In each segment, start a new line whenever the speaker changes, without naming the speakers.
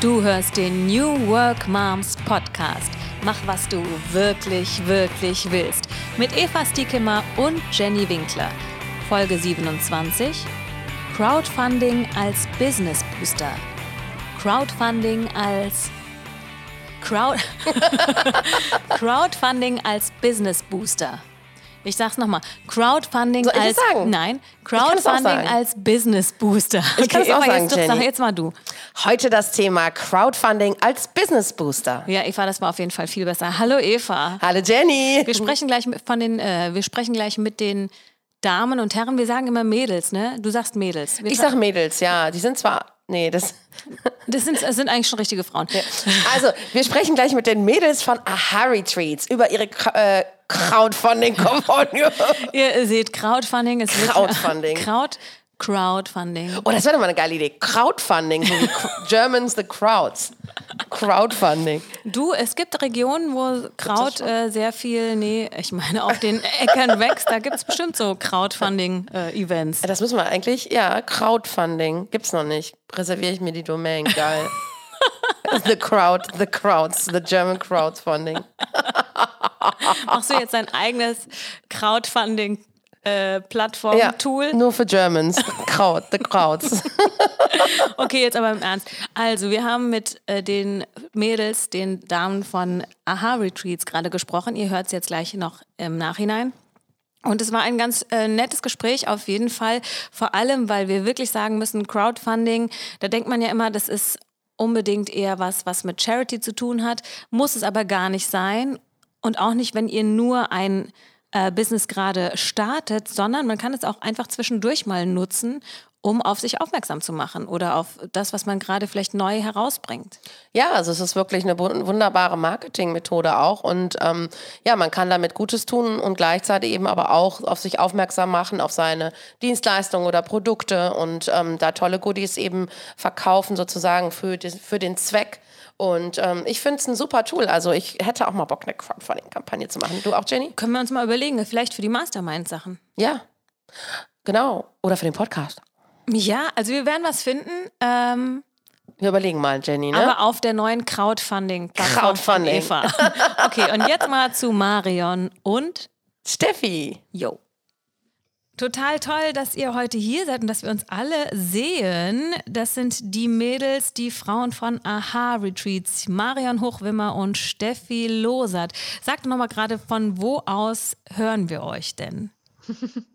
Du hörst den New Work Moms Podcast. Mach, was du wirklich, wirklich willst. Mit Eva Stiekemmer und Jenny Winkler. Folge 27. Crowdfunding als Business Booster. Crowdfunding als Crowd Crowdfunding als Business Booster. Ich sag's nochmal. Crowdfunding
Soll ich
als
sagen?
nein, Crowdfunding als Business Booster.
Ich kann es auch sagen,
jetzt,
Jenny.
sag jetzt mal du.
Heute das Thema Crowdfunding als Business Booster.
Ja, Eva, das war auf jeden Fall viel besser. Hallo Eva.
Hallo Jenny.
Wir sprechen gleich mit, von den, äh, wir sprechen gleich mit den Damen und Herren. Wir sagen immer Mädels, ne? Du sagst Mädels. Wir
Ich sag Mädels, ja. Die sind zwar. Nee, das.
das sind, das sind eigentlich schon richtige Frauen.
Also, wir sprechen gleich mit den Mädels von Aha Retreats über ihre äh, Crowdfunding-Kampagne.
Ihr seht Crowdfunding ist wirklich-
Crowdfunding.
Crowd, Crowdfunding.
Oh, das wäre doch mal eine geile Idee. Crowdfunding, so Germans the Crowds. Crowdfunding.
Du, es gibt Regionen, wo Kraut äh, sehr viel, nee, ich meine auf den Äckern wächst. Da gibt es bestimmt so Crowdfunding-Events.
Das müssen wir eigentlich, ja, Crowdfunding. Gibt's noch nicht. Reserviere ich mir die Domain. Geil. the Crowd, the Crowds, the German Crowdfunding.
Machst du jetzt dein eigenes Crowdfunding? Äh, Plattform,
Ja,
Tool.
nur für Germans. Crowd, the Crowds.
Okay, jetzt aber im Ernst. Also, wir haben mit äh, den Mädels, den Damen von Aha Retreats gerade gesprochen. Ihr hört es jetzt gleich noch im Nachhinein. Und es war ein ganz äh, nettes Gespräch auf jeden Fall. Vor allem, weil wir wirklich sagen müssen, Crowdfunding, da denkt man ja immer, das ist unbedingt eher was, was mit Charity zu tun hat. Muss es aber gar nicht sein. Und auch nicht, wenn ihr nur ein äh, Business gerade startet, sondern man kann es auch einfach zwischendurch mal nutzen, um auf sich aufmerksam zu machen oder auf das, was man gerade vielleicht neu herausbringt.
Ja, also es ist wirklich eine wun- wunderbare Marketingmethode auch. Und ähm, ja, man kann damit Gutes tun und gleichzeitig eben aber auch auf sich aufmerksam machen, auf seine Dienstleistungen oder Produkte und ähm, da tolle Goodies eben verkaufen sozusagen für, die, für den Zweck. Und ähm, ich finde es ein super Tool. Also ich hätte auch mal Bock, eine Crowdfunding-Kampagne zu machen. Du auch, Jenny?
Können wir uns mal überlegen, vielleicht für die Mastermind-Sachen.
Ja, genau. Oder für den Podcast.
Ja, also wir werden was finden, ähm,
Wir überlegen mal, Jenny, ne?
aber auf der neuen Crowdfunding-Plattform
Crowdfunding.
Eva. Okay, und jetzt mal zu Marion und
Steffi.
Jo. Total toll, dass ihr heute hier seid und dass wir uns alle sehen. Das sind die Mädels, die Frauen von Aha Retreats, Marion Hochwimmer und Steffi Losert. Sagt doch noch mal gerade, von wo aus hören wir euch denn?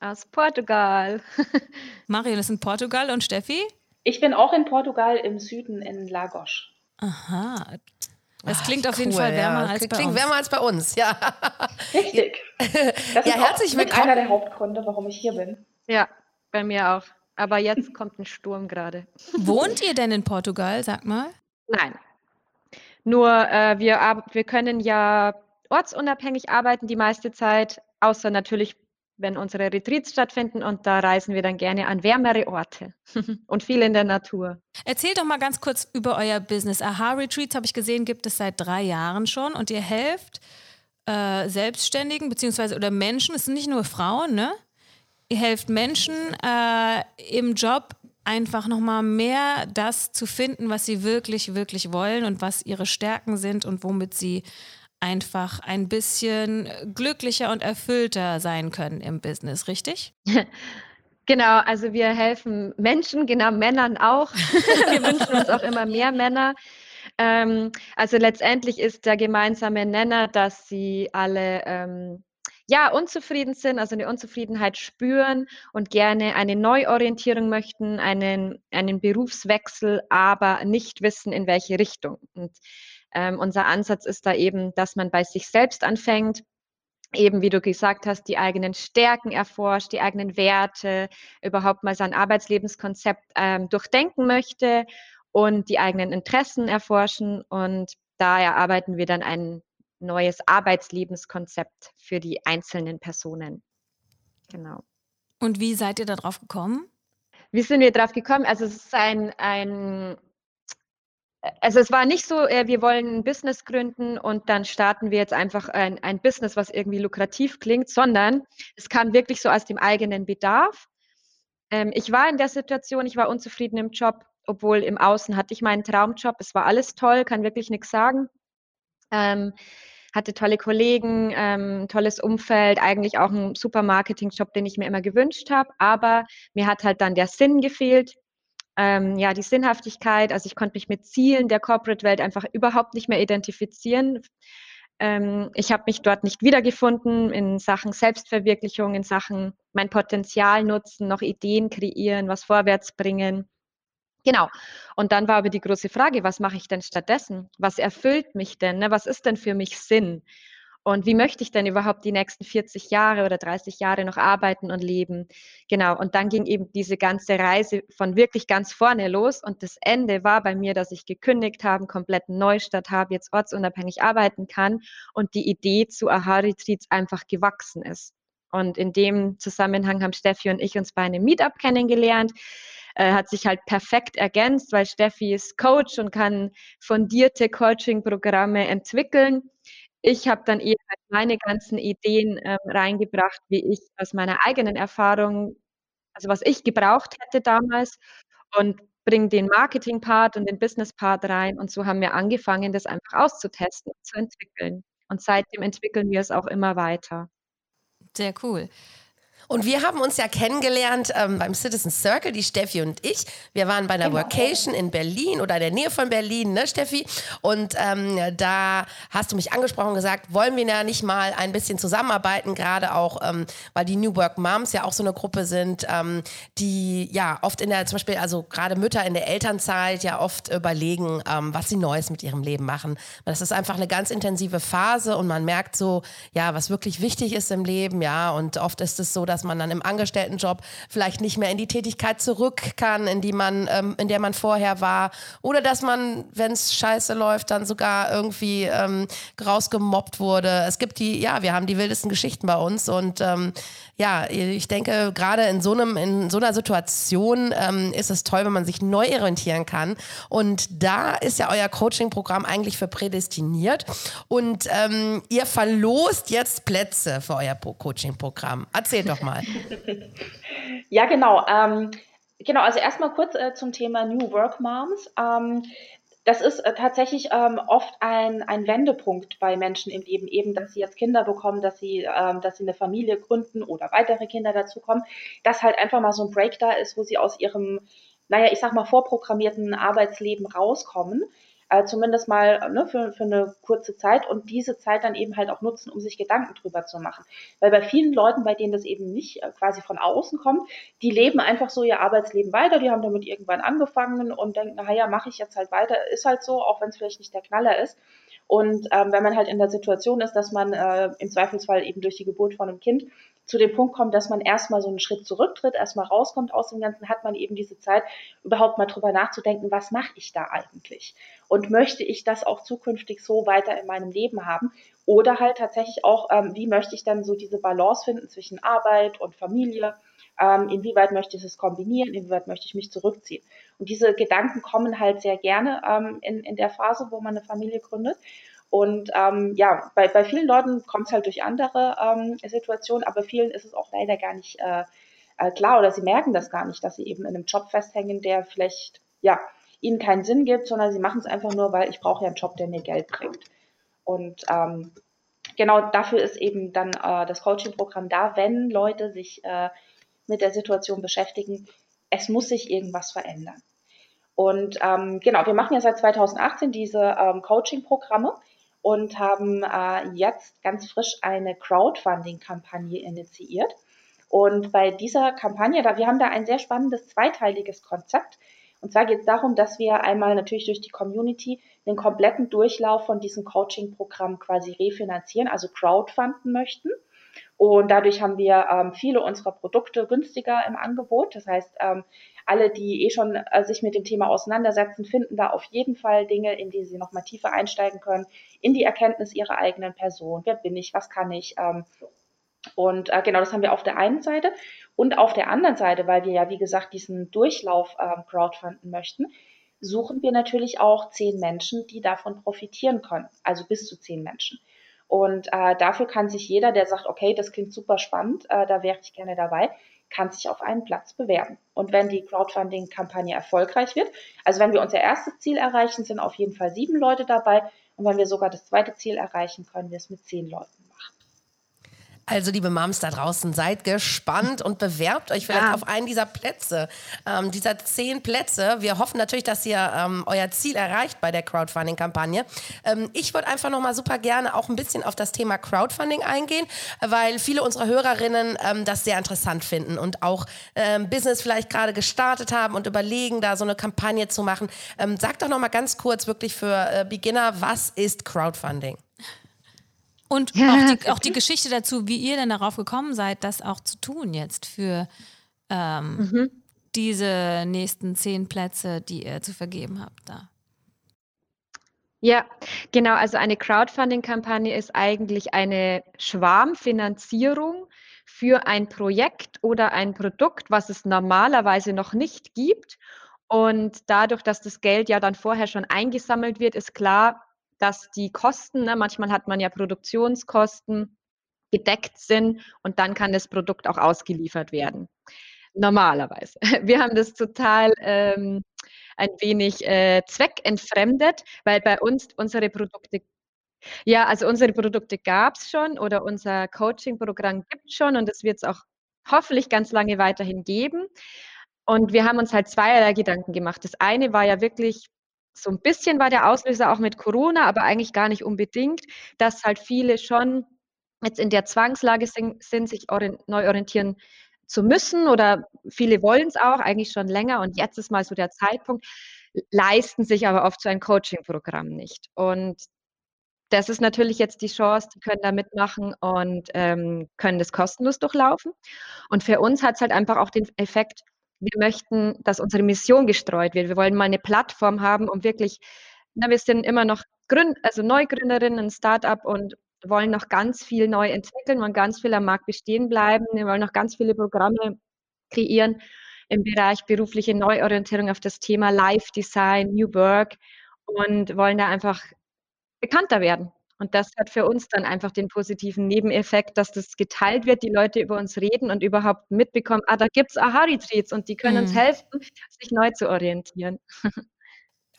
Aus Portugal.
Marion ist in Portugal und Steffi?
Ich bin auch in Portugal im Süden in Lagos.
Aha. Das klingt auf
Cool,
jeden Fall wärmer
ja.
als bei
Klingt
uns.
wärmer als bei uns, ja.
Richtig. Das
Ja,
ist
herzlich willkommen.
einer der Hauptgründe, warum ich hier bin.
Ja, bei mir auch. Aber jetzt kommt ein Sturm gerade.
Wohnt ihr denn in Portugal, sag mal?
Nein. Nur äh, wir, wir können ja ortsunabhängig arbeiten die meiste Zeit, außer natürlich, wenn unsere Retreats stattfinden und da reisen wir dann gerne an wärmere Orte und viel in der Natur.
Erzählt doch mal ganz kurz über euer Business. Aha Retreats habe ich gesehen, gibt es seit drei Jahren schon und ihr helft äh, Selbstständigen beziehungsweise oder Menschen, es sind nicht nur Frauen, ne? Ihr helft Menschen äh, im Job einfach nochmal mehr das zu finden, was sie wirklich, wirklich wollen und was ihre Stärken sind und womit sie einfach ein bisschen glücklicher und erfüllter sein können im Business, richtig?
Genau, also wir helfen Menschen, genau Männern auch. wir wünschen uns auch immer mehr Männer. Ähm, also letztendlich ist der gemeinsame Nenner, dass sie alle ähm, ja unzufrieden sind, also eine Unzufriedenheit spüren und gerne eine Neuorientierung möchten, einen, einen Berufswechsel, aber nicht wissen, in welche Richtung. Und ähm, unser Ansatz ist da eben, dass man bei sich selbst anfängt, eben wie du gesagt hast, die eigenen Stärken erforscht, die eigenen Werte, überhaupt mal sein Arbeitslebenskonzept ähm, durchdenken möchte und die eigenen Interessen erforschen. Und da erarbeiten wir dann ein neues Arbeitslebenskonzept für die einzelnen Personen. Genau.
Und wie seid ihr da drauf gekommen?
Wie sind wir drauf gekommen? Also es ist ein, ein also es war nicht so, äh, wir wollen ein Business gründen und dann starten wir jetzt einfach ein, ein Business, was irgendwie lukrativ klingt, sondern es kam wirklich so aus dem eigenen Bedarf. Ähm, ich war in der Situation, ich war unzufrieden im Job obwohl im Außen hatte ich meinen Traumjob. Es war alles toll, kann wirklich nichts sagen. Ähm, hatte tolle Kollegen, ähm, tolles Umfeld, eigentlich auch einen super Marketing-Job, den ich mir immer gewünscht habe. Aber mir hat halt dann der Sinn gefehlt. Ähm, ja, die Sinnhaftigkeit. Also ich konnte mich mit Zielen der Corporate-Welt einfach überhaupt nicht mehr identifizieren. Ähm, ich habe mich dort nicht wiedergefunden in Sachen Selbstverwirklichung, in Sachen mein Potenzial nutzen, noch Ideen kreieren, was vorwärts bringen. Genau. Und dann war aber die große Frage, was mache ich denn stattdessen? Was erfüllt mich denn? Ne? Was ist denn für mich Sinn? Und wie möchte ich denn überhaupt die nächsten 40 Jahre oder 30 Jahre noch arbeiten und leben? Genau. Und dann ging eben diese ganze Reise von wirklich ganz vorne los. Und das Ende war bei mir, dass ich gekündigt habe, einen kompletten Neustart habe, jetzt ortsunabhängig arbeiten kann und die Idee zu Aha-Retreats einfach gewachsen ist. Und in dem Zusammenhang haben Steffi und ich uns bei einem Meetup kennengelernt äh, hat sich halt perfekt ergänzt, weil Steffi ist Coach und kann fundierte Coaching-Programme entwickeln. Ich habe dann eher halt meine ganzen Ideen äh, reingebracht, wie ich aus meiner eigenen Erfahrung, also was ich gebraucht hätte damals und bringe den Marketing-Part und den Business-Part rein. Und so haben wir angefangen, das einfach auszutesten und zu entwickeln. Und seitdem entwickeln wir es auch immer weiter.
Sehr cool.
Und wir haben uns ja kennengelernt ähm, beim Citizen Circle, die Steffi und ich. Wir waren bei einer genau. Workation in Berlin oder in der Nähe von Berlin, ne, Steffi? Und ähm, da hast du mich angesprochen und gesagt, wollen wir ja nicht mal ein bisschen zusammenarbeiten, gerade auch, ähm, weil die New Work Moms ja auch so eine Gruppe sind, ähm, die ja oft in der, zum Beispiel, also gerade Mütter in der Elternzeit ja oft überlegen, ähm, was sie Neues mit ihrem Leben machen. Das ist einfach eine ganz intensive Phase und man merkt so, ja, was wirklich wichtig ist im Leben, ja. Und oft ist es so, dass dass man dann im Angestelltenjob vielleicht nicht mehr in die Tätigkeit zurück kann, in die man, ähm, in der man vorher war. Oder dass man, wenn es scheiße läuft, dann sogar irgendwie ähm, rausgemobbt wurde. Es gibt die, ja, wir haben die wildesten Geschichten bei uns und ähm, ja, ich denke, gerade in so einem, in so einer Situation ähm, ist es toll, wenn man sich neu orientieren kann. Und da ist ja euer Coaching-Programm eigentlich für prädestiniert. Und ähm, ihr verlost jetzt Plätze für euer Coaching-Programm. Erzähl doch mal.
ja, genau. Ähm, genau, also erstmal kurz äh, zum Thema New Work Moms. Ähm, das ist äh, tatsächlich ähm, oft ein, ein Wendepunkt bei Menschen im Leben, eben, dass sie jetzt Kinder bekommen, dass sie, ähm, dass sie eine Familie gründen oder weitere Kinder dazukommen, dass halt einfach mal so ein Break da ist, wo sie aus ihrem, naja, ich sag mal, vorprogrammierten Arbeitsleben rauskommen äh, zumindest mal ne, für, für eine kurze Zeit und diese Zeit dann eben halt auch nutzen, um sich Gedanken drüber zu machen. Weil bei vielen Leuten, bei denen das eben nicht äh, quasi von außen kommt, die leben einfach so ihr Arbeitsleben weiter, die haben damit irgendwann angefangen und denken, naja, mache ich jetzt halt weiter, ist halt so, auch wenn es vielleicht nicht der Knaller ist. Und ähm, wenn man halt in der Situation ist, dass man äh, im Zweifelsfall eben durch die Geburt von einem Kind zu dem Punkt kommt, dass man erstmal so einen Schritt zurücktritt, erstmal rauskommt aus dem Ganzen, hat man eben diese Zeit, überhaupt mal drüber nachzudenken, was mache ich da eigentlich? Und möchte ich das auch zukünftig so weiter in meinem Leben haben? Oder halt tatsächlich auch, ähm, wie möchte ich dann so diese Balance finden zwischen Arbeit und Familie? Ähm, inwieweit möchte ich es kombinieren? Inwieweit möchte ich mich zurückziehen? Und diese Gedanken kommen halt sehr gerne ähm, in, in der Phase, wo man eine Familie gründet. Und ähm, ja, bei, bei vielen Leuten kommt es halt durch andere ähm, Situationen, aber vielen ist es auch leider gar nicht äh, äh, klar oder sie merken das gar nicht, dass sie eben in einem Job festhängen, der vielleicht ja ihnen keinen Sinn gibt, sondern sie machen es einfach nur, weil ich brauche ja einen Job, der mir Geld bringt. Und ähm, genau dafür ist eben dann äh, das Coaching-Programm da, wenn Leute sich äh, mit der Situation beschäftigen, es muss sich irgendwas verändern. Und ähm, genau, wir machen ja seit 2018 diese ähm, Coaching-Programme und haben äh, jetzt ganz frisch eine Crowdfunding-Kampagne initiiert. Und bei dieser Kampagne, da, wir haben da ein sehr spannendes zweiteiliges Konzept. Und zwar geht es darum, dass wir einmal natürlich durch die Community den kompletten Durchlauf von diesem Coaching-Programm quasi refinanzieren, also crowdfunden möchten. Und dadurch haben wir ähm, viele unserer Produkte günstiger im Angebot. Das heißt, ähm, alle, die eh schon äh, sich mit dem Thema auseinandersetzen, finden da auf jeden Fall Dinge, in die sie nochmal tiefer einsteigen können, in die Erkenntnis ihrer eigenen Person. Wer bin ich? Was kann ich? Ähm, und äh, genau, das haben wir auf der einen Seite. Und auf der anderen Seite, weil wir ja, wie gesagt, diesen Durchlauf ähm, crowdfunden möchten, suchen wir natürlich auch zehn Menschen, die davon profitieren können. Also bis zu zehn Menschen. Und äh, dafür kann sich jeder, der sagt, okay, das klingt super spannend, äh, da wäre ich gerne dabei, kann sich auf einen Platz bewerben. Und wenn die Crowdfunding-Kampagne erfolgreich wird, also wenn wir unser erstes Ziel erreichen, sind auf jeden Fall sieben Leute dabei. Und wenn wir sogar das zweite Ziel erreichen, können wir es mit zehn Leuten
also, liebe Moms da draußen, seid gespannt und bewerbt euch vielleicht ja. auf einen dieser Plätze, ähm, dieser zehn Plätze. Wir hoffen natürlich, dass ihr ähm, euer Ziel erreicht bei der Crowdfunding-Kampagne. Ähm, ich würde einfach noch mal super gerne auch ein bisschen auf das Thema Crowdfunding eingehen, weil viele unserer Hörerinnen ähm, das sehr interessant finden und auch ähm, Business vielleicht gerade gestartet haben und überlegen, da so eine Kampagne zu machen. Ähm, sagt doch noch mal ganz kurz wirklich für äh, Beginner, was ist Crowdfunding?
Und ja. auch, die, auch, die, Geschichte dazu, wie ihr denn darauf gekommen seid, das auch zu tun jetzt für ähm, mhm. diese nächsten zehn Plätze, die ihr zu vergeben habt da.
Ja, genau. Also eine Crowdfunding-Kampagne ist eigentlich eine Schwarmfinanzierung für ein Projekt oder ein Produkt, was es normalerweise noch nicht gibt. Und dadurch, dass das Geld ja dann vorher schon eingesammelt wird, ist klar, dass die Kosten, ne, manchmal hat man ja Produktionskosten, gedeckt sind und dann kann das Produkt auch ausgeliefert werden. Normalerweise. Wir haben das total ähm, ein wenig äh, zweckentfremdet, weil bei uns unsere Produkte ja, also unsere Produkte gab es schon oder unser Coaching-Programm gibt es schon und das wird es auch hoffentlich ganz lange weiterhin geben. Und wir haben uns halt zweierlei Gedanken gemacht. Das eine war ja wirklich so ein bisschen war der Auslöser auch mit Corona, aber eigentlich gar nicht unbedingt, dass halt viele schon jetzt in der Zwangslage sind, sich neu orientieren zu müssen oder viele wollen es auch eigentlich schon länger und jetzt ist mal so der Zeitpunkt, leisten sich aber oft so ein Coaching-Programm nicht. Und das ist natürlich jetzt die Chance, die können da mitmachen und ähm, können das kostenlos durchlaufen. Und für uns hat es halt einfach auch den Effekt, wir möchten, dass unsere Mission gestreut wird. Wir wollen mal eine Plattform haben, um wirklich, na, wir sind immer noch Gründ, also Neugründerinnen, ein Startup und wollen noch ganz viel neu entwickeln, wollen ganz viel am Markt bestehen bleiben, wir wollen noch ganz viele Programme kreieren im Bereich berufliche Neuorientierung auf das Thema Life Design, New Work und wollen da einfach bekannter werden. Und das hat für uns dann einfach den positiven Nebeneffekt, dass das geteilt wird, die Leute über uns reden und überhaupt mitbekommen, ah, da gibt es Aha-Retreats und die können mhm. uns helfen, sich neu zu orientieren.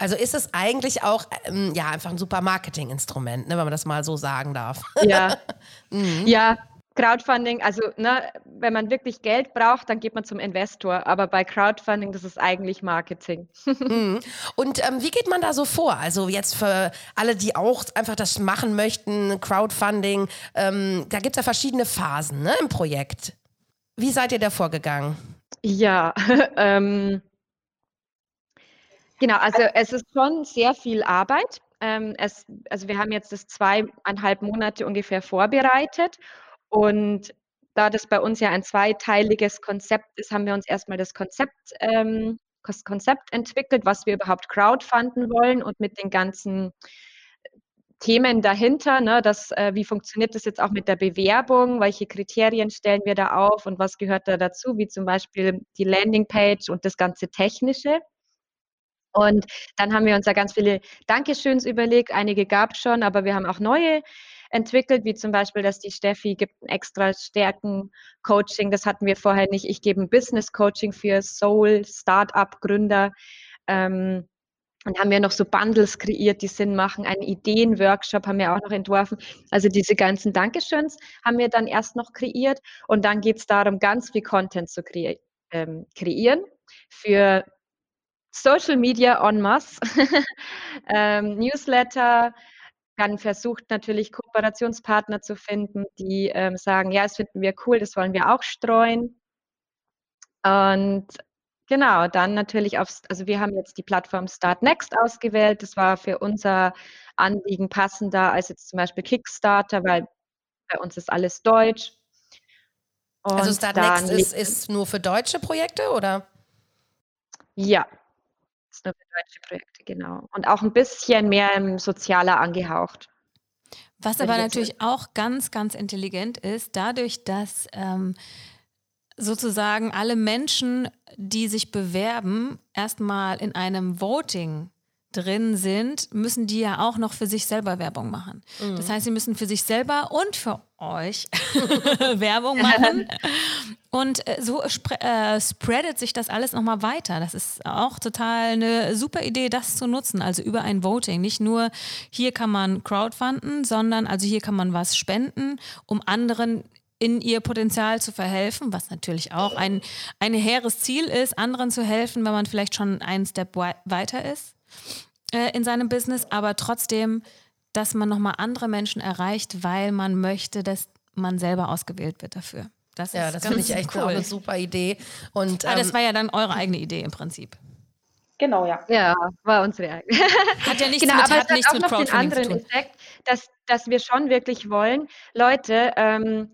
Also ist es eigentlich auch ähm, ja einfach ein super Marketinginstrument, ne, wenn man das mal so sagen darf.
Ja, mhm. ja Crowdfunding, also ne, wenn man wirklich Geld braucht, dann geht man zum Investor. Aber bei Crowdfunding, das ist eigentlich Marketing.
Mhm. Und ähm, wie geht man da so vor? Also jetzt für alle, die auch einfach das machen möchten, Crowdfunding, ähm, da gibt es ja verschiedene Phasen ne, im Projekt. Wie seid ihr da vorgegangen?
Ja, ähm, genau, also es ist schon sehr viel Arbeit. Ähm, es, also wir haben jetzt das zweieinhalb Monate ungefähr vorbereitet und da das bei uns ja ein zweiteiliges Konzept ist, haben wir uns erstmal das Konzept, ähm, das Konzept entwickelt, was wir überhaupt crowdfunden wollen und mit den ganzen Themen dahinter, ne, das, äh, wie funktioniert das jetzt auch mit der Bewerbung, welche Kriterien stellen wir da auf? Und was gehört da dazu, wie zum Beispiel die Landingpage und das ganze Technische. Und dann haben wir uns da ganz viele Dankeschöns überlegt, einige gab es schon, aber wir haben auch neue entwickelt, wie zum Beispiel, dass die Steffi gibt ein extra Stärken-Coaching, das hatten wir vorher nicht. Ich gebe ein Business-Coaching für Soul, Start-up-Gründer. Ähm, und haben wir noch so Bundles kreiert, die Sinn machen. Einen Ideen-Workshop haben wir auch noch entworfen. Also diese ganzen Dankeschöns haben wir dann erst noch kreiert. Und dann geht es darum, ganz viel Content zu kre ähm, kreieren für Social Media en masse, ähm, Newsletter, dann versucht natürlich Kooperationspartner zu finden, die ähm, sagen, ja, das finden wir cool, das wollen wir auch streuen. Und genau, dann natürlich aufs, also wir haben jetzt die Plattform Start Next ausgewählt. Das war für unser Anliegen passender als jetzt zum Beispiel Kickstarter, weil bei uns ist alles Deutsch.
Also Und also Start Next ist, ist nur für deutsche Projekte oder?
Ja, nur deutsche Projekte, genau. Und auch ein bisschen mehr sozialer angehaucht.
Was aber natürlich auch ganz, ganz intelligent ist, dadurch, dass ähm, sozusagen alle Menschen, die sich bewerben, erstmal in einem Voting drin sind, müssen die ja auch noch für sich selber Werbung machen. Mhm. Das heißt, sie müssen für sich selber und für euch Werbung machen. Und äh, so spre äh, spreadet sich das alles nochmal weiter. Das ist auch total eine super Idee, das zu nutzen. Also über ein Voting. Nicht nur hier kann man crowdfunden, sondern also hier kann man was spenden, um anderen in ihr Potenzial zu verhelfen, was natürlich auch ein, ein hehres Ziel ist, anderen zu helfen, wenn man vielleicht schon einen Step weiter ist äh, in seinem Business, aber trotzdem, dass man nochmal andere Menschen erreicht, weil man möchte, dass man selber ausgewählt wird dafür.
Das ja, das finde ich echt cool. eine super Idee. Und,
ah, das ähm, war ja dann eure eigene Idee im Prinzip.
Genau, ja.
Ja, war unsere eigene.
Hat ja nichts genau, mit, aber hat nichts mit Crowdfunding zu tun. Effekt,
dass, dass wir schon wirklich wollen, Leute, ähm,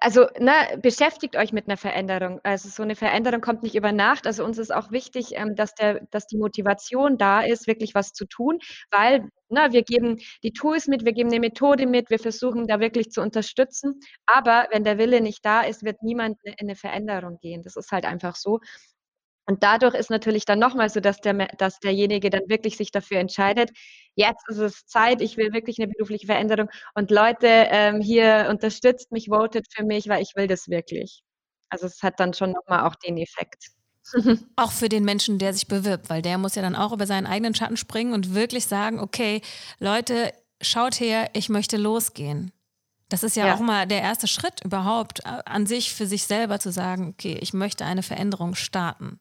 also ne, beschäftigt euch mit einer Veränderung. Also so eine Veränderung kommt nicht über Nacht. Also uns ist auch wichtig, ähm, dass, der, dass die Motivation da ist, wirklich was zu tun, weil ne, wir geben die Tools mit, wir geben eine Methode mit, wir versuchen da wirklich zu unterstützen. Aber wenn der Wille nicht da ist, wird niemand in eine Veränderung gehen. Das ist halt einfach so. Und dadurch ist natürlich dann nochmal so, dass, der, dass derjenige dann wirklich sich dafür entscheidet, jetzt ist es Zeit, ich will wirklich eine berufliche Veränderung und Leute, ähm, hier unterstützt mich, votet für mich, weil ich will das wirklich. Also es hat dann schon nochmal auch den Effekt.
Auch für den Menschen, der sich bewirbt, weil der muss ja dann auch über seinen eigenen Schatten springen und wirklich sagen, okay, Leute, schaut her, ich möchte losgehen. Das ist ja, ja, auch mal der erste Schritt überhaupt äh, an sich für sich selber zu sagen, okay, ich möchte eine Veränderung starten.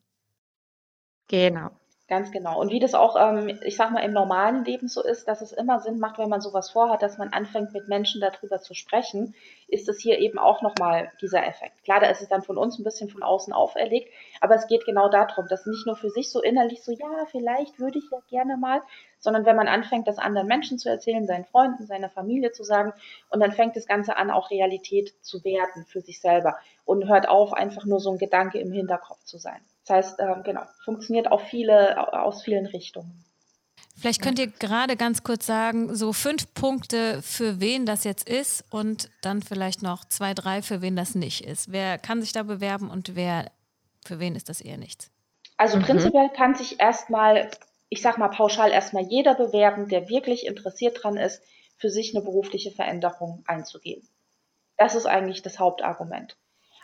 Genau.
Ganz genau. Und wie das auch, ähm, ich sag mal, im normalen Leben so ist, dass es immer Sinn macht, wenn man sowas vorhat, dass man anfängt, mit Menschen darüber zu sprechen, ist es hier eben auch nochmal dieser Effekt. Klar, da ist es dann von uns ein bisschen von außen auferlegt, aber es geht genau darum, dass nicht nur für sich so innerlich so, ja, vielleicht würde ich ja gerne mal, sondern wenn man anfängt, das anderen Menschen zu erzählen, seinen Freunden, seiner Familie zu sagen, und dann fängt das Ganze an, auch Realität zu werden für sich selber und hört auf, einfach nur so ein Gedanke im Hinterkopf zu sein. Das heißt, äh, genau, funktioniert auf viele, aus vielen Richtungen.
Vielleicht könnt ihr gerade ganz kurz sagen, so fünf Punkte, für wen das jetzt ist und dann vielleicht noch zwei, drei, für wen das nicht ist. Wer kann sich da bewerben und wer, für wen ist das eher nichts?
Also mhm. prinzipiell kann sich erstmal, ich sag mal pauschal erstmal jeder bewerben, der wirklich interessiert dran ist, für sich eine berufliche Veränderung einzugehen. Das ist eigentlich das Hauptargument.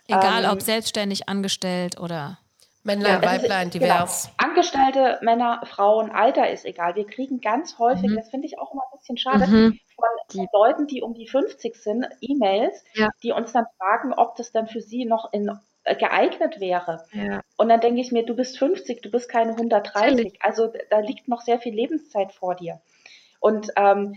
Egal ähm, ob selbstständig, angestellt oder
Männlein, ja, Weiblein, ist, genau. divers.
Genau. Angestellte, Männer, Frauen, Alter ist egal. Wir kriegen ganz häufig, mhm. das finde ich auch immer ein bisschen schade, mhm. von die. Leuten, die um die 50 sind, E-Mails, ja. die uns dann fragen, ob das dann für sie noch in, äh, geeignet wäre. Ja. Und dann denke ich mir, du bist 50, du bist keine 130. Natürlich. Also da liegt noch sehr viel Lebenszeit vor dir. Und ähm,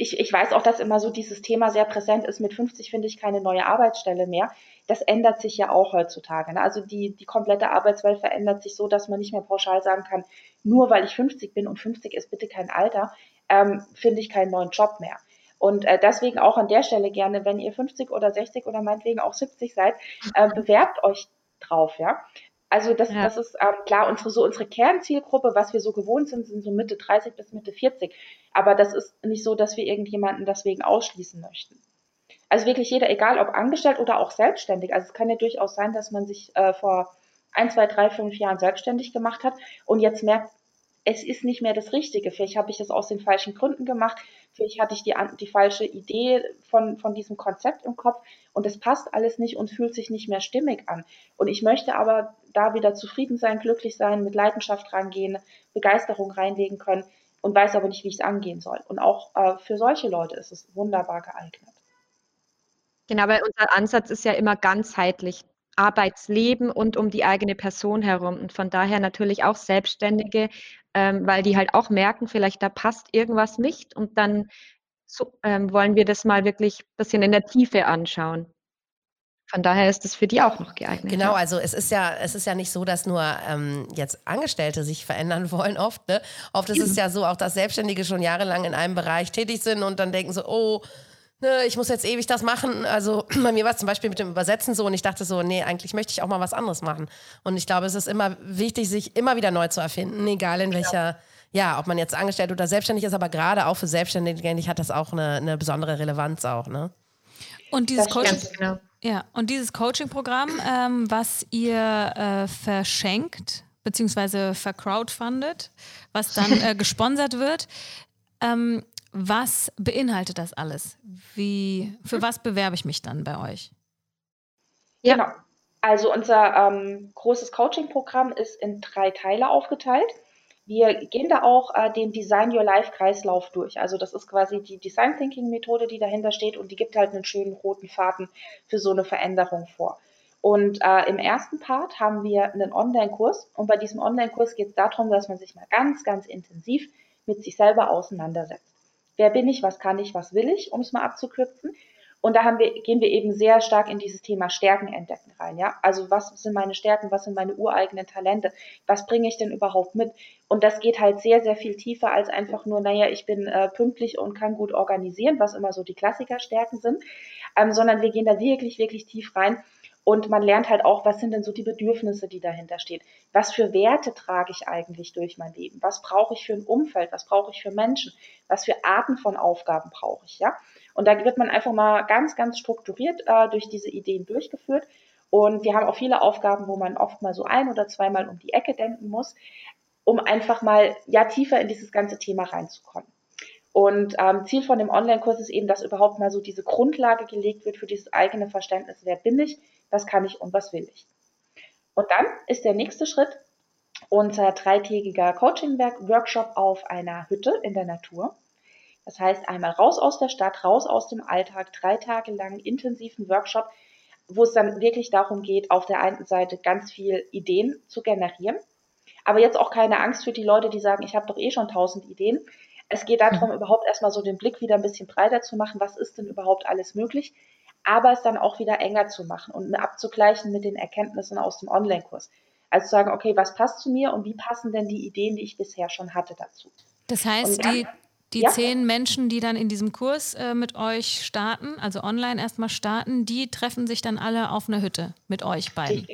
ich, ich weiß auch, dass immer so dieses Thema sehr präsent ist. Mit 50 finde ich keine neue Arbeitsstelle mehr. Das ändert sich ja auch heutzutage. Ne? Also die, die komplette Arbeitswelt verändert sich so, dass man nicht mehr pauschal sagen kann, nur weil ich 50 bin und 50 ist bitte kein Alter, ähm, finde ich keinen neuen Job mehr. Und äh, deswegen auch an der Stelle gerne, wenn ihr 50 oder 60 oder meinetwegen auch 70 seid, äh, bewerbt euch drauf, ja. Also das, ja. das ist ähm, klar, unsere, so unsere Kernzielgruppe, was wir so gewohnt sind, sind so Mitte 30 bis Mitte 40. Aber das ist nicht so, dass wir irgendjemanden deswegen ausschließen möchten. Also wirklich jeder, egal ob angestellt oder auch selbstständig. Also es kann ja durchaus sein, dass man sich äh, vor ein, zwei, drei, fünf Jahren selbstständig gemacht hat und jetzt merkt, es ist nicht mehr das Richtige. Vielleicht habe ich das aus den falschen Gründen gemacht. Vielleicht hatte ich die, die falsche Idee von, von diesem Konzept im Kopf und es passt alles nicht und fühlt sich nicht mehr stimmig an. Und ich möchte aber da wieder zufrieden sein, glücklich sein, mit Leidenschaft rangehen, Begeisterung reinlegen können und weiß aber nicht, wie ich es angehen soll. Und auch äh, für solche Leute ist es wunderbar geeignet.
Genau, weil unser Ansatz ist ja immer ganzheitlich. Arbeitsleben und um die eigene Person herum. Und von daher natürlich auch Selbstständige, ähm, weil die halt auch merken, vielleicht da passt irgendwas nicht. Und dann so, ähm, wollen wir das mal wirklich ein bisschen in der Tiefe anschauen. Von daher ist es für die auch noch geeignet.
Genau, also es ist ja, es ist ja nicht so, dass nur ähm, jetzt Angestellte sich verändern wollen oft. Ne? Oft ist es ja so, auch dass Selbstständige schon jahrelang in einem Bereich tätig sind und dann denken so, oh, ne, ich muss jetzt ewig das machen. Also bei mir war es zum Beispiel mit dem Übersetzen so und ich dachte so, nee, eigentlich möchte ich auch mal was anderes machen. Und ich glaube, es ist immer wichtig, sich immer wieder neu zu erfinden, egal in welcher, ja, ob man jetzt angestellt oder selbstständig ist, aber gerade auch für Selbstständige, denke ich, hat das auch eine, eine besondere Relevanz auch, ne?
Und dieses Coaching. Genau. Ja, und dieses Coaching-Programm, ähm, was ihr äh, verschenkt, beziehungsweise vercrowdfundet, was dann äh, gesponsert wird. Ähm, was beinhaltet das alles? Wie, für was bewerbe ich mich dann bei euch?
Ja. Genau. Also unser ähm, großes Coaching-Programm ist in drei Teile aufgeteilt. Wir gehen da auch äh, den Design Your Life Kreislauf durch. Also das ist quasi die Design Thinking Methode, die dahinter steht und die gibt halt einen schönen roten Faden für so eine Veränderung vor. Und äh, im ersten Part haben wir einen Online-Kurs und bei diesem Online-Kurs geht es darum, dass man sich mal ganz, ganz intensiv mit sich selber auseinandersetzt. Wer bin ich, was kann ich, was will ich, um es mal abzukürzen. Und da haben wir, gehen wir eben sehr stark in dieses Thema Stärken entdecken rein. Ja? Also was sind meine Stärken, was sind meine ureigenen Talente, was bringe ich denn überhaupt mit? Und das geht halt sehr, sehr viel tiefer als einfach nur, naja, ich bin äh, pünktlich und kann gut organisieren, was immer so die Klassikerstärken sind, ähm, sondern wir gehen da wirklich, wirklich tief rein. Und man lernt halt auch, was sind denn so die Bedürfnisse, die dahinter stehen. Was für Werte trage ich eigentlich durch mein Leben? Was brauche ich für ein Umfeld? Was brauche ich für Menschen? Was für Arten von Aufgaben brauche ich? Ja? Und da wird man einfach mal ganz, ganz strukturiert äh, durch diese Ideen durchgeführt. Und wir haben auch viele Aufgaben, wo man oft mal so ein oder zweimal um die Ecke denken muss, um einfach mal ja tiefer in dieses ganze Thema reinzukommen. Und ähm, Ziel von dem Online-Kurs ist eben, dass überhaupt mal so diese Grundlage gelegt wird für dieses eigene Verständnis, wer bin ich, was kann ich und was will ich. Und dann ist der nächste Schritt unser dreitägiger Coaching-Workshop auf einer Hütte in der Natur. Das heißt, einmal raus aus der Stadt, raus aus dem Alltag, drei Tage lang intensiven Workshop, wo es dann wirklich darum geht, auf der einen Seite ganz viel Ideen zu generieren. Aber jetzt auch keine Angst für die Leute, die sagen, ich habe doch eh schon tausend Ideen. Es geht darum, mhm. überhaupt erstmal so den Blick wieder ein bisschen breiter zu machen, was ist denn überhaupt alles möglich, aber es dann auch wieder enger zu machen und abzugleichen mit den Erkenntnissen aus dem Online-Kurs. Also zu sagen, okay, was passt zu mir und wie passen denn die Ideen, die ich bisher schon hatte, dazu?
Das heißt, dann, die, die ja. zehn Menschen, die dann in diesem Kurs äh, mit euch starten, also online erstmal starten, die treffen sich dann alle auf einer Hütte mit euch beiden.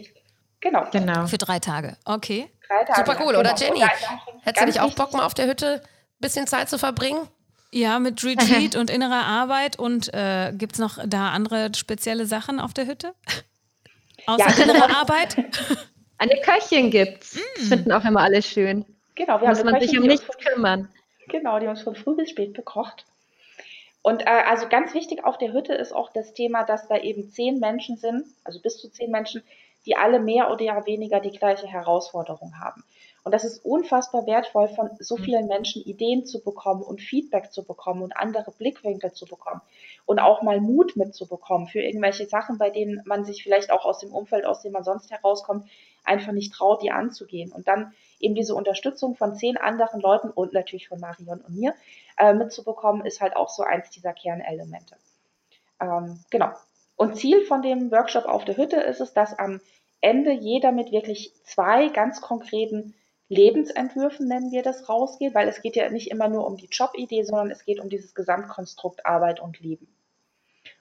Genau.
genau. Für drei Tage. Okay.
Drei Tage Super cool, oder genau. Jenny? Hättest du nicht auch Bock, mal auf der Hütte ein bisschen Zeit zu verbringen?
Ja, mit Retreat und innerer Arbeit. Und äh, gibt es noch da andere spezielle Sachen auf der Hütte? Außer ja. innerer Arbeit?
Eine Köchin gibt's. Mm. Das finden auch immer alle schön. Genau, wir Muss haben man Köchin, sich um nichts kümmern.
Genau, die haben uns von früh bis spät bekocht. Und äh, also ganz wichtig auf der Hütte ist auch das Thema, dass da eben zehn Menschen sind, also bis zu zehn Menschen, die alle mehr oder weniger die gleiche Herausforderung haben. Und das ist unfassbar wertvoll, von so mhm. vielen Menschen Ideen zu bekommen und Feedback zu bekommen und andere Blickwinkel zu bekommen und auch mal Mut mitzubekommen für irgendwelche Sachen, bei denen man sich vielleicht auch aus dem Umfeld, aus dem man sonst herauskommt, einfach nicht traut, die anzugehen. Und dann eben diese Unterstützung von zehn anderen Leuten und natürlich von Marion und mir äh, mitzubekommen, ist halt auch so eins dieser Kernelemente. Ähm, genau. Und Ziel von dem Workshop auf der Hütte ist es, dass am Ende jeder mit wirklich zwei ganz konkreten Lebensentwürfen nennen wir das rausgeht, weil es geht ja nicht immer nur um die Jobidee, sondern es geht um dieses Gesamtkonstrukt Arbeit und Leben.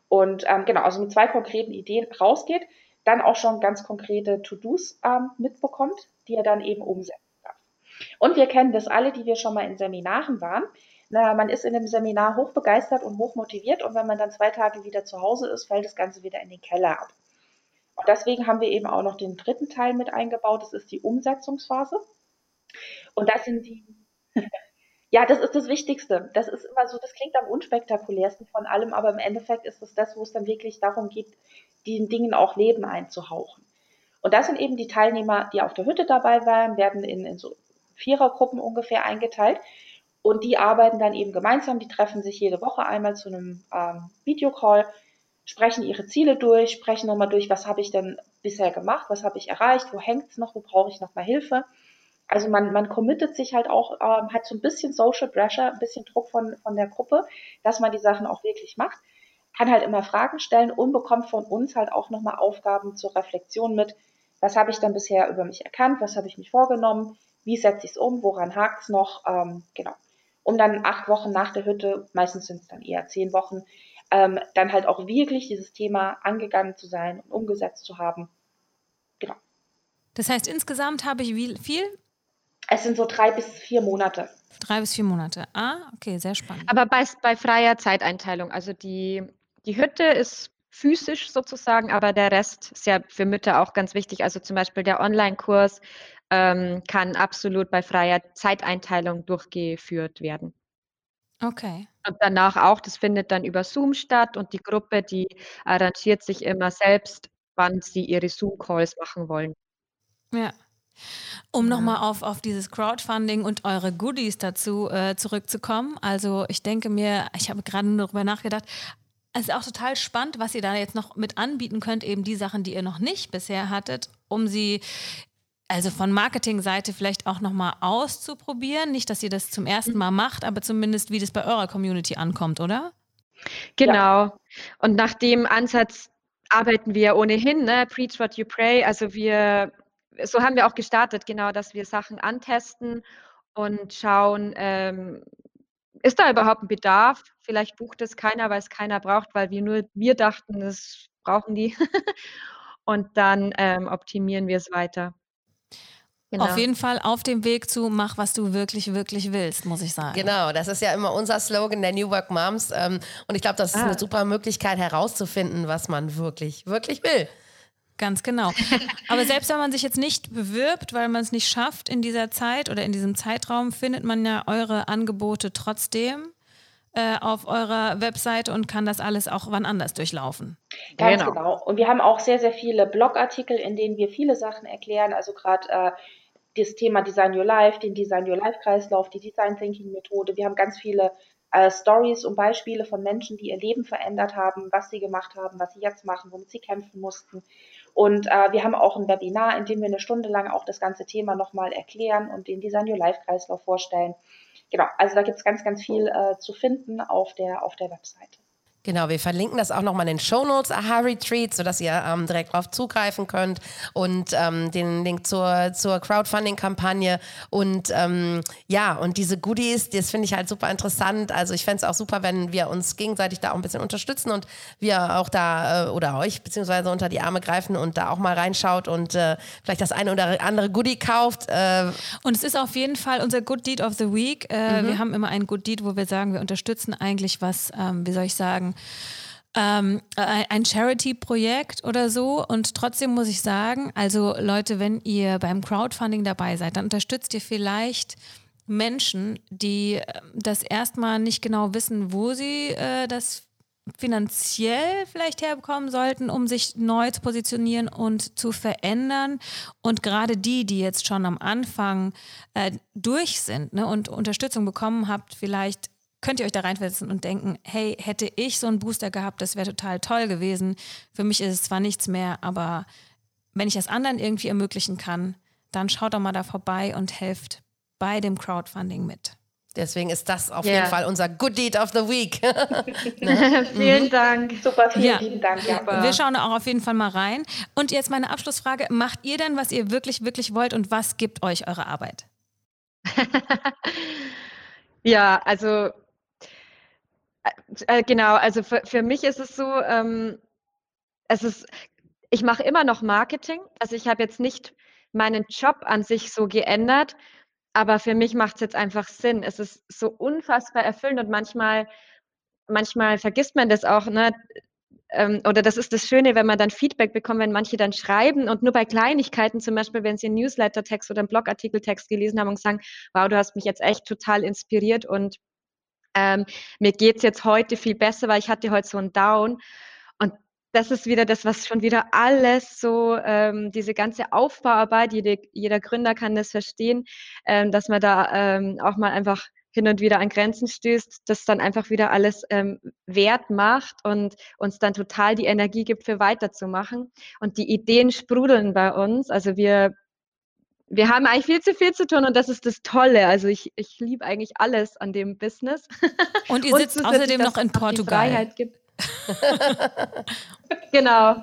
Und ähm, genau, also mit zwei konkreten Ideen rausgeht, dann auch schon ganz konkrete To-Dos ähm, mitbekommt, die er dann eben umsetzen darf. Und wir kennen das alle, die wir schon mal in Seminaren waren. Na, man ist in dem Seminar hochbegeistert und hochmotiviert und wenn man dann zwei Tage wieder zu Hause ist, fällt das Ganze wieder in den Keller ab. Und deswegen haben wir eben auch noch den dritten Teil mit eingebaut, das ist die Umsetzungsphase. Und das sind die, ja, das ist das Wichtigste. Das ist immer so, das klingt am unspektakulärsten von allem, aber im Endeffekt ist es das, wo es dann wirklich darum geht, diesen Dingen auch Leben einzuhauchen. Und das sind eben die Teilnehmer, die auf der Hütte dabei waren, werden in, in so Vierergruppen ungefähr eingeteilt. Und die arbeiten dann eben gemeinsam, die treffen sich jede Woche einmal zu einem ähm, Videocall, sprechen ihre Ziele durch, sprechen nochmal durch, was habe ich denn bisher gemacht, was habe ich erreicht, wo hängt es noch, wo brauche ich nochmal Hilfe also man, man committet sich halt auch, ähm, hat so ein bisschen Social Pressure, ein bisschen Druck von, von der Gruppe, dass man die Sachen auch wirklich macht, kann halt immer Fragen stellen und bekommt von uns halt auch nochmal Aufgaben zur Reflexion mit, was habe ich dann bisher über mich erkannt, was habe ich mich vorgenommen, wie setze ich es um, woran hakt es noch, ähm, genau. Um dann acht Wochen nach der Hütte, meistens sind es dann eher zehn Wochen, ähm, dann halt auch wirklich dieses Thema angegangen zu sein und umgesetzt zu haben. Genau.
Das heißt, insgesamt habe ich wie viel?
Es sind so drei bis vier Monate.
Drei bis vier Monate. Ah, okay, sehr spannend.
Aber bei, bei freier Zeiteinteilung, also die, die Hütte ist physisch sozusagen, aber der Rest ist ja für Mütter auch ganz wichtig. Also zum Beispiel der Online-Kurs ähm, kann absolut bei freier Zeiteinteilung durchgeführt werden.
Okay.
Und danach auch, das findet dann über Zoom statt und die Gruppe, die arrangiert sich immer selbst, wann sie ihre Zoom-Calls machen wollen.
Ja. Um ja. nochmal auf, auf dieses Crowdfunding und eure Goodies dazu äh, zurückzukommen. Also ich denke mir, ich habe gerade darüber nachgedacht, es ist auch total spannend, was ihr da jetzt noch mit anbieten könnt, eben die Sachen, die ihr noch nicht bisher hattet, um sie also von Marketingseite vielleicht auch nochmal auszuprobieren. Nicht, dass ihr das zum ersten Mal macht, aber zumindest, wie das bei eurer Community ankommt, oder?
Genau. Und nach dem Ansatz arbeiten wir ohnehin, ne? Preach what you pray. Also wir, so haben wir auch gestartet, genau, dass wir Sachen antesten und schauen, ähm, ist da überhaupt ein Bedarf? Vielleicht bucht es keiner, weil es keiner braucht, weil wir nur, wir dachten, das brauchen die. und dann ähm, optimieren wir es weiter.
Genau. Auf jeden Fall auf dem Weg zu mach, was du wirklich, wirklich willst, muss ich sagen.
Genau, das ist ja immer unser Slogan der New Work Moms. Ähm, und ich glaube, das ist ah. eine super Möglichkeit herauszufinden, was man wirklich, wirklich will.
Ganz genau. Aber selbst wenn man sich jetzt nicht bewirbt, weil man es nicht schafft in dieser Zeit oder in diesem Zeitraum, findet man ja eure Angebote trotzdem äh, auf eurer Webseite und kann das alles auch wann anders durchlaufen.
Ganz genau. genau. Und wir haben auch sehr, sehr viele Blogartikel, in denen wir viele Sachen erklären. Also gerade äh, das Thema Design Your Life, den Design Your Life Kreislauf, die Design Thinking Methode. Wir haben ganz viele äh, Stories und Beispiele von Menschen, die ihr Leben verändert haben, was sie gemacht haben, was sie jetzt machen, womit sie kämpfen mussten. Und äh, wir haben auch ein Webinar, in dem wir eine Stunde lang auch das ganze Thema nochmal erklären und den Design Your Life Kreislauf vorstellen. Genau, also da gibt es ganz, ganz viel äh, zu finden auf der, auf der Webseite.
Genau, wir verlinken das auch nochmal in den Show Notes, Aha Retreat, sodass ihr ähm, direkt drauf zugreifen könnt und ähm, den Link zur, zur Crowdfunding-Kampagne und ähm, ja, und diese Goodies, das finde ich halt super interessant. Also ich fände es auch super, wenn wir uns gegenseitig da auch ein bisschen unterstützen und wir auch da äh, oder euch beziehungsweise unter die Arme greifen und da auch mal reinschaut und äh, vielleicht das eine oder andere Goodie kauft. Äh.
Und es ist auf jeden Fall unser Good Deed of the Week. Äh, mhm. Wir haben immer ein Good Deed, wo wir sagen, wir unterstützen eigentlich was, ähm, wie soll ich sagen, ähm, ein Charity-Projekt oder so. Und trotzdem muss ich sagen, also Leute, wenn ihr beim Crowdfunding dabei seid, dann unterstützt ihr vielleicht Menschen, die ähm, das erstmal nicht genau wissen, wo sie äh, das finanziell vielleicht herbekommen sollten, um sich neu zu positionieren und zu verändern. Und gerade die, die jetzt schon am Anfang äh, durch sind ne, und Unterstützung bekommen habt, vielleicht könnt ihr euch da reinversetzen und denken, hey, hätte ich so einen Booster gehabt, das wäre total toll gewesen. Für mich ist es zwar nichts mehr, aber wenn ich es anderen irgendwie ermöglichen kann, dann schaut doch mal da vorbei und helft bei dem Crowdfunding mit.
Deswegen ist das auf yeah. jeden Fall unser Good Deed of the Week.
ne? vielen mhm. Dank.
Super, vielen ja. lieben Dank.
Ja. Wir schauen auch auf jeden Fall mal rein. Und jetzt meine Abschlussfrage. Macht ihr denn, was ihr wirklich, wirklich wollt und was gibt euch eure Arbeit?
ja, also äh, genau, also für, für mich ist es so, ähm, es ist, ich mache immer noch Marketing. Also ich habe jetzt nicht meinen Job an sich so geändert, aber für mich macht es jetzt einfach Sinn. Es ist so unfassbar erfüllend und manchmal, manchmal vergisst man das auch, ne? Ähm, oder das ist das Schöne, wenn man dann Feedback bekommt, wenn manche dann schreiben und nur bei Kleinigkeiten, zum Beispiel, wenn sie einen Newsletter-Text oder einen Blogartikel-Text gelesen haben und sagen, wow, du hast mich jetzt echt total inspiriert und ähm, mir geht es jetzt heute viel besser, weil ich hatte heute so einen Down. Und das ist wieder das, was schon wieder alles so, ähm, diese ganze Aufbauarbeit, jede, jeder Gründer kann das verstehen, ähm, dass man da ähm, auch mal einfach hin und wieder an Grenzen stößt, das dann einfach wieder alles ähm, wert macht und uns dann total die Energie gibt, für weiterzumachen. Und die Ideen sprudeln bei uns. Also wir wir haben eigentlich viel zu viel zu tun und das ist das Tolle. Also ich, ich liebe eigentlich alles an dem Business.
Und ihr sitzt und außerdem noch in Portugal. Freiheit gibt.
genau.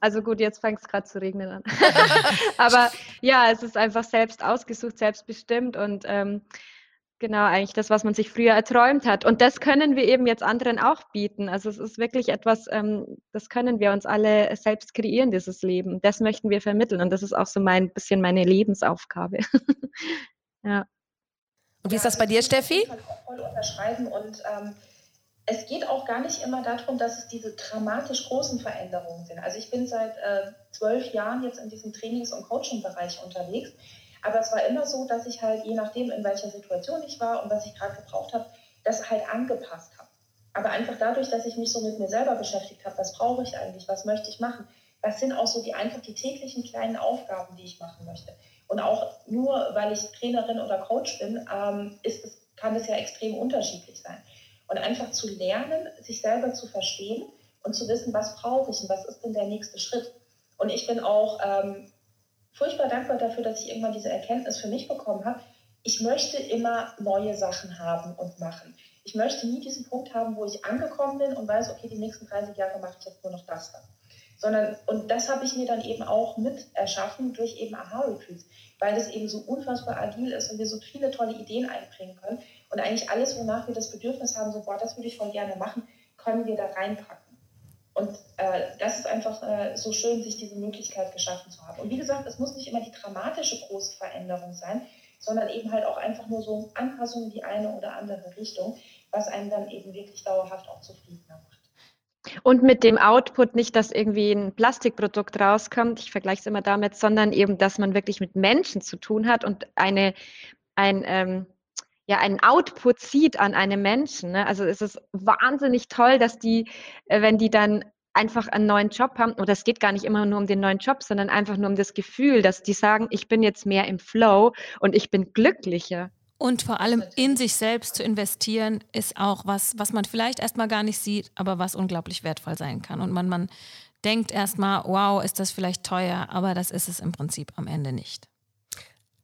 Also gut, jetzt fängt es gerade zu regnen an. Aber ja, es ist einfach selbst ausgesucht, selbstbestimmt und ähm, Genau, eigentlich das, was man sich früher erträumt hat. Und das können wir eben jetzt anderen auch bieten. Also es ist wirklich etwas, ähm, das können wir uns alle selbst kreieren, dieses Leben. Das möchten wir vermitteln. Und das ist auch so mein bisschen meine Lebensaufgabe.
ja. Und wie ist das bei dir, Steffi?
Voll unterschreiben und ähm, es geht auch gar nicht immer darum, dass es diese dramatisch großen Veränderungen sind. Also ich bin seit äh, zwölf Jahren jetzt in diesem Trainings- und Coaching-Bereich unterwegs. Aber es war immer so, dass ich halt, je nachdem, in welcher Situation ich war und was ich gerade gebraucht habe, das halt angepasst habe. Aber einfach dadurch, dass ich mich so mit mir selber beschäftigt habe, was brauche ich eigentlich, was möchte ich machen, was sind auch so die einfach die täglichen kleinen Aufgaben, die ich machen möchte. Und auch nur, weil ich Trainerin oder Coach bin, ähm, ist es, kann es ja extrem unterschiedlich sein. Und einfach zu lernen, sich selber zu verstehen und zu wissen, was brauche ich und was ist denn der nächste Schritt. Und ich bin auch ähm, furchtbar dankbar dafür, dass ich irgendwann diese Erkenntnis für mich bekommen habe. Ich möchte immer neue Sachen haben und machen. Ich möchte nie diesen Punkt haben, wo ich angekommen bin und weiß, okay, die nächsten 30 Jahre mache ich jetzt nur noch das dann. Sondern, und das habe ich mir dann eben auch mit erschaffen durch eben Aha-Retreats, weil das eben so unfassbar agil ist und wir so viele tolle Ideen einbringen können. Und eigentlich alles, wonach wir das Bedürfnis haben, so, boah, das würde ich voll gerne machen, können wir da reinpacken. Und äh, das ist einfach äh, so schön, sich diese Möglichkeit geschaffen zu haben. Und wie gesagt, es muss nicht immer die dramatische große Veränderung sein, sondern eben halt auch einfach nur so Anpassungen in die eine oder andere Richtung, was einen dann eben wirklich dauerhaft auch zufriedener macht.
Und mit dem Output nicht, dass irgendwie ein Plastikprodukt rauskommt, ich vergleiche es immer damit, sondern eben, dass man wirklich mit Menschen zu tun hat und eine, ein, ähm, ja, einen Output sieht an einem Menschen. Ne? Also es ist wahnsinnig toll, dass die, äh, wenn die dann einfach einen neuen Job haben, oder es geht gar nicht immer nur um den neuen Job, sondern einfach nur um das Gefühl, dass die sagen, ich bin jetzt mehr im Flow und ich bin glücklicher.
Und vor allem in sich selbst zu investieren, ist auch was, was man vielleicht erstmal gar nicht sieht, aber was unglaublich wertvoll sein kann. Und man, man denkt erstmal, wow, ist das vielleicht teuer, aber das ist es im Prinzip am Ende nicht.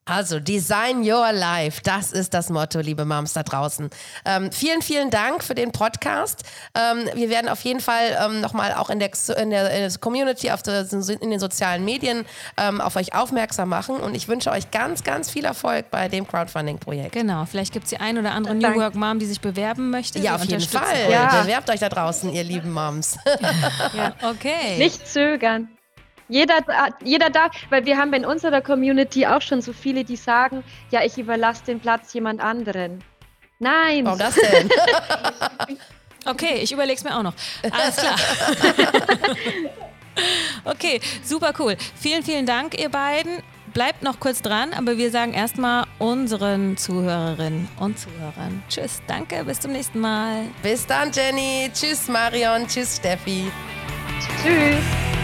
Also, Design Your Life, das ist das Motto, liebe Moms da draußen. Ähm, vielen, vielen Dank für den Podcast. Ähm, wir werden auf jeden Fall ähm, nochmal auch in der, in der, in der Community, auf der, in den sozialen Medien ähm, auf euch aufmerksam machen und ich wünsche euch ganz, ganz viel Erfolg bei dem Crowdfunding-Projekt.
Genau, vielleicht gibt es die ein oder andere New Work Mom, die sich bewerben möchte.
Ja, auf jeden Fall. Ja. Bewerbt euch da draußen, ihr lieben Moms.
ja, okay.
Nicht zögern. Jeder, jeder darf, weil wir haben in unserer Community auch schon so viele, die sagen, ja, ich überlasse den Platz jemand anderen. Nein.
Warum das denn?
okay, ich überlege es mir auch noch. Alles klar. okay, super cool. Vielen, vielen Dank, ihr beiden. Bleibt noch kurz dran, aber wir sagen erstmal unseren Zuhörerinnen und Zuhörern Tschüss, danke, bis zum nächsten Mal.
Bis dann, Jenny. Tschüss, Marion. Tschüss, Steffi.
Tschüss.